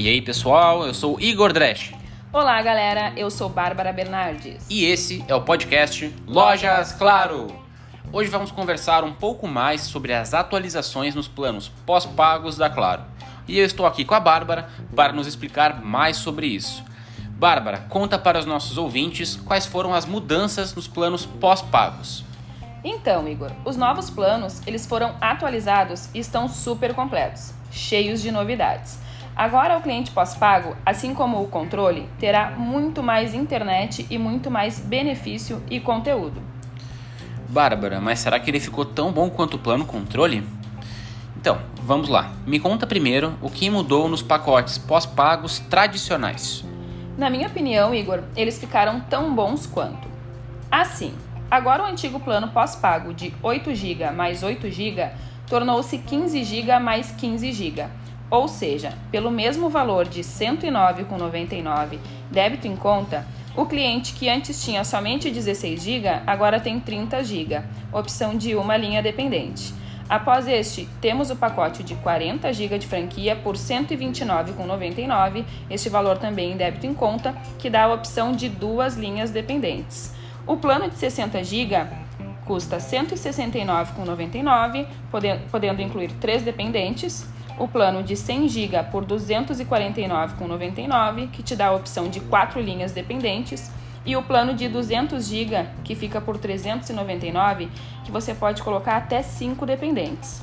E aí pessoal, eu sou Igor Dresch. Olá galera, eu sou Bárbara Bernardes. E esse é o podcast Lojas Claro. Hoje vamos conversar um pouco mais sobre as atualizações nos planos pós-pagos da Claro. E eu estou aqui com a Bárbara para nos explicar mais sobre isso. Bárbara, conta para os nossos ouvintes quais foram as mudanças nos planos pós-pagos. Então, Igor, os novos planos, eles foram atualizados e estão super completos, cheios de novidades. Agora, o cliente pós-pago, assim como o controle, terá muito mais internet e muito mais benefício e conteúdo. Bárbara, mas será que ele ficou tão bom quanto o plano controle? Então, vamos lá. Me conta primeiro o que mudou nos pacotes pós-pagos tradicionais. Na minha opinião, Igor, eles ficaram tão bons quanto. Assim, agora o antigo plano pós-pago de 8 GB mais 8 GB tornou-se 15 GB mais 15 GB ou seja, pelo mesmo valor de R$ 109,99 débito em conta, o cliente que antes tinha somente 16 GB agora tem 30 GB, opção de uma linha dependente. Após este, temos o pacote de 40 GB de franquia por R$ 129,99, este valor também em débito em conta, que dá a opção de duas linhas dependentes. O plano de 60 GB custa R$ 169,99, podendo incluir três dependentes o plano de 100 GB por R$ 249,99, que te dá a opção de quatro linhas dependentes, e o plano de 200 GB, que fica por R$ 399, que você pode colocar até 5 dependentes.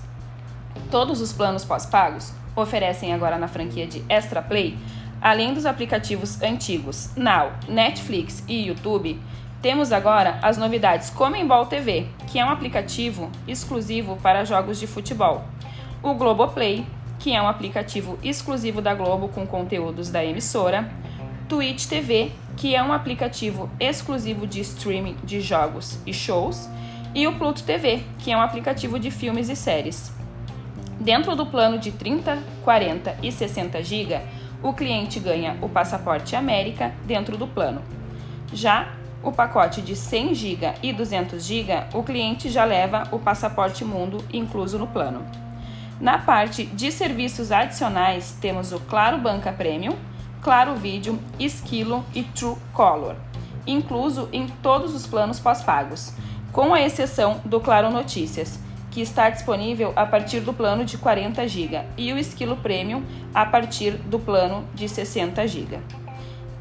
Todos os planos pós-pagos oferecem agora na franquia de Extra Play, além dos aplicativos antigos Now, Netflix e YouTube, temos agora as novidades Comembol TV, que é um aplicativo exclusivo para jogos de futebol. O Globoplay, que é um aplicativo exclusivo da Globo com conteúdos da emissora, Twitch TV, que é um aplicativo exclusivo de streaming de jogos e shows, e o Pluto TV, que é um aplicativo de filmes e séries. Dentro do plano de 30, 40 e 60 GB, o cliente ganha o passaporte América dentro do plano. Já o pacote de 100 GB e 200 GB, o cliente já leva o passaporte Mundo incluso no plano. Na parte de serviços adicionais, temos o Claro Banca Premium, Claro Vídeo, Esquilo e True Color, incluso em todos os planos pós-pagos, com a exceção do Claro Notícias, que está disponível a partir do plano de 40 GB, e o Esquilo Premium a partir do plano de 60 GB.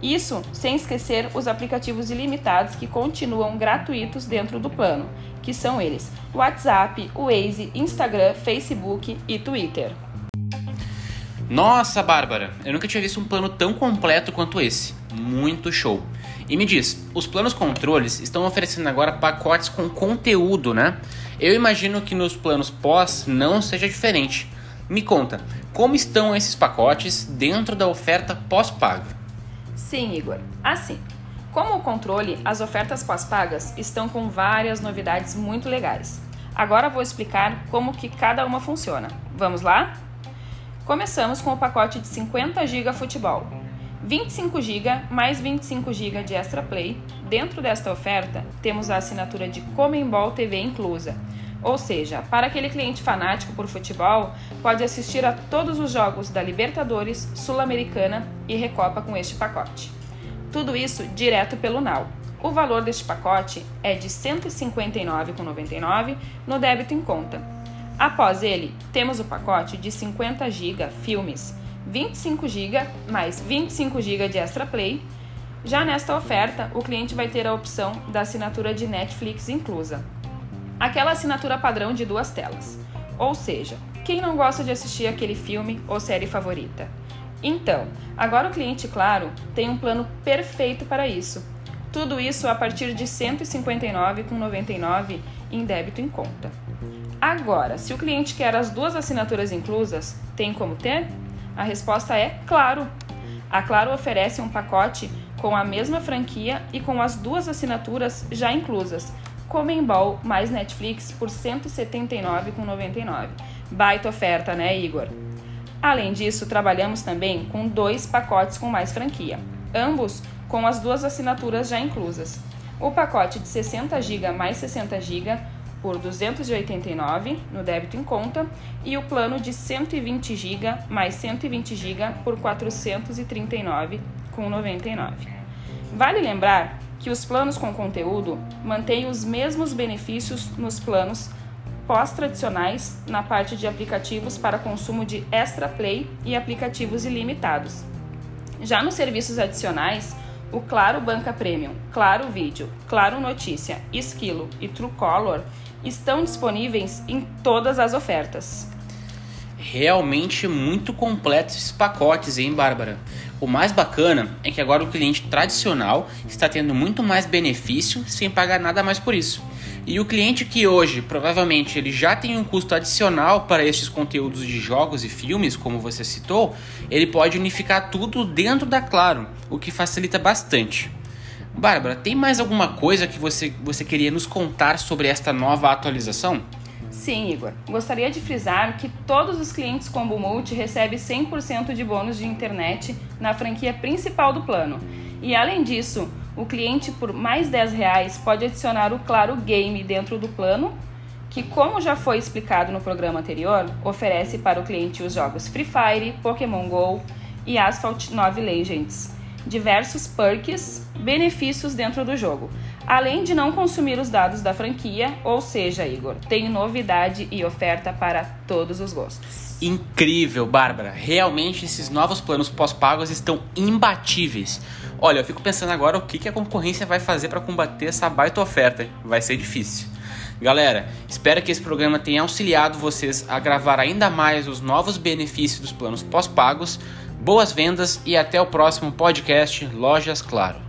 Isso sem esquecer os aplicativos ilimitados que continuam gratuitos dentro do plano, que são eles: WhatsApp, Waze, Instagram, Facebook e Twitter. Nossa, Bárbara, eu nunca tinha visto um plano tão completo quanto esse. Muito show. E me diz, os planos controles estão oferecendo agora pacotes com conteúdo, né? Eu imagino que nos planos pós não seja diferente. Me conta, como estão esses pacotes dentro da oferta pós-pago? Sim, Igor. Assim, como o controle, as ofertas pós-pagas estão com várias novidades muito legais. Agora vou explicar como que cada uma funciona. Vamos lá? Começamos com o pacote de 50 GB futebol. 25 GB mais 25 GB de Extra Play. Dentro desta oferta, temos a assinatura de Comembol TV inclusa. Ou seja, para aquele cliente fanático por futebol, pode assistir a todos os jogos da Libertadores, Sul-Americana e Recopa com este pacote. Tudo isso direto pelo Now. O valor deste pacote é de R$ 159,99 no débito em conta. Após ele, temos o pacote de 50 GB filmes, 25 GB mais 25 GB de Extra Play. Já nesta oferta, o cliente vai ter a opção da assinatura de Netflix inclusa. Aquela assinatura padrão de duas telas. Ou seja, quem não gosta de assistir aquele filme ou série favorita? Então, agora o cliente Claro tem um plano perfeito para isso. Tudo isso a partir de R$ 159,99 em débito em conta. Agora, se o cliente quer as duas assinaturas inclusas, tem como ter? A resposta é claro. A Claro oferece um pacote com a mesma franquia e com as duas assinaturas já inclusas, Comembol mais Netflix por R$ 179,99. Baita oferta, né, Igor? Além disso, trabalhamos também com dois pacotes com mais franquia, ambos com as duas assinaturas já inclusas. O pacote de 60 GB mais 60 GB por 289 no débito em conta e o plano de 120 GB mais 120 GB por 439 com 99. Vale lembrar que os planos com conteúdo mantêm os mesmos benefícios nos planos pós-tradicionais na parte de aplicativos para consumo de Extra Play e aplicativos ilimitados. Já nos serviços adicionais, o Claro Banca Premium, Claro Vídeo, Claro Notícia, Esquilo e Truecaller estão disponíveis em todas as ofertas. Realmente muito completos esses pacotes, hein, Bárbara? O mais bacana é que agora o cliente tradicional está tendo muito mais benefício sem pagar nada mais por isso. E o cliente que hoje provavelmente ele já tem um custo adicional para estes conteúdos de jogos e filmes, como você citou, ele pode unificar tudo dentro da Claro, o que facilita bastante. Bárbara, tem mais alguma coisa que você, você queria nos contar sobre esta nova atualização? Sim, Igor. Gostaria de frisar que todos os clientes Combo Multi recebem 100% de bônus de internet na franquia principal do plano. E além disso, o cliente por mais 10 reais pode adicionar o Claro Game dentro do plano, que como já foi explicado no programa anterior, oferece para o cliente os jogos Free Fire, Pokémon GO e Asphalt 9 Legends. Diversos perks, benefícios dentro do jogo, além de não consumir os dados da franquia, ou seja, Igor, tem novidade e oferta para todos os gostos. Incrível, Bárbara. Realmente esses novos planos pós-pagos estão imbatíveis. Olha, eu fico pensando agora o que, a concorrência vai fazer para combater essa baita oferta. Vai ser difícil. Galera, espero que esse programa tenha auxiliado vocês a gravar ainda mais os novos benefícios dos planos pós-pagos. Boas vendas e até o próximo podcast Lojas Claro.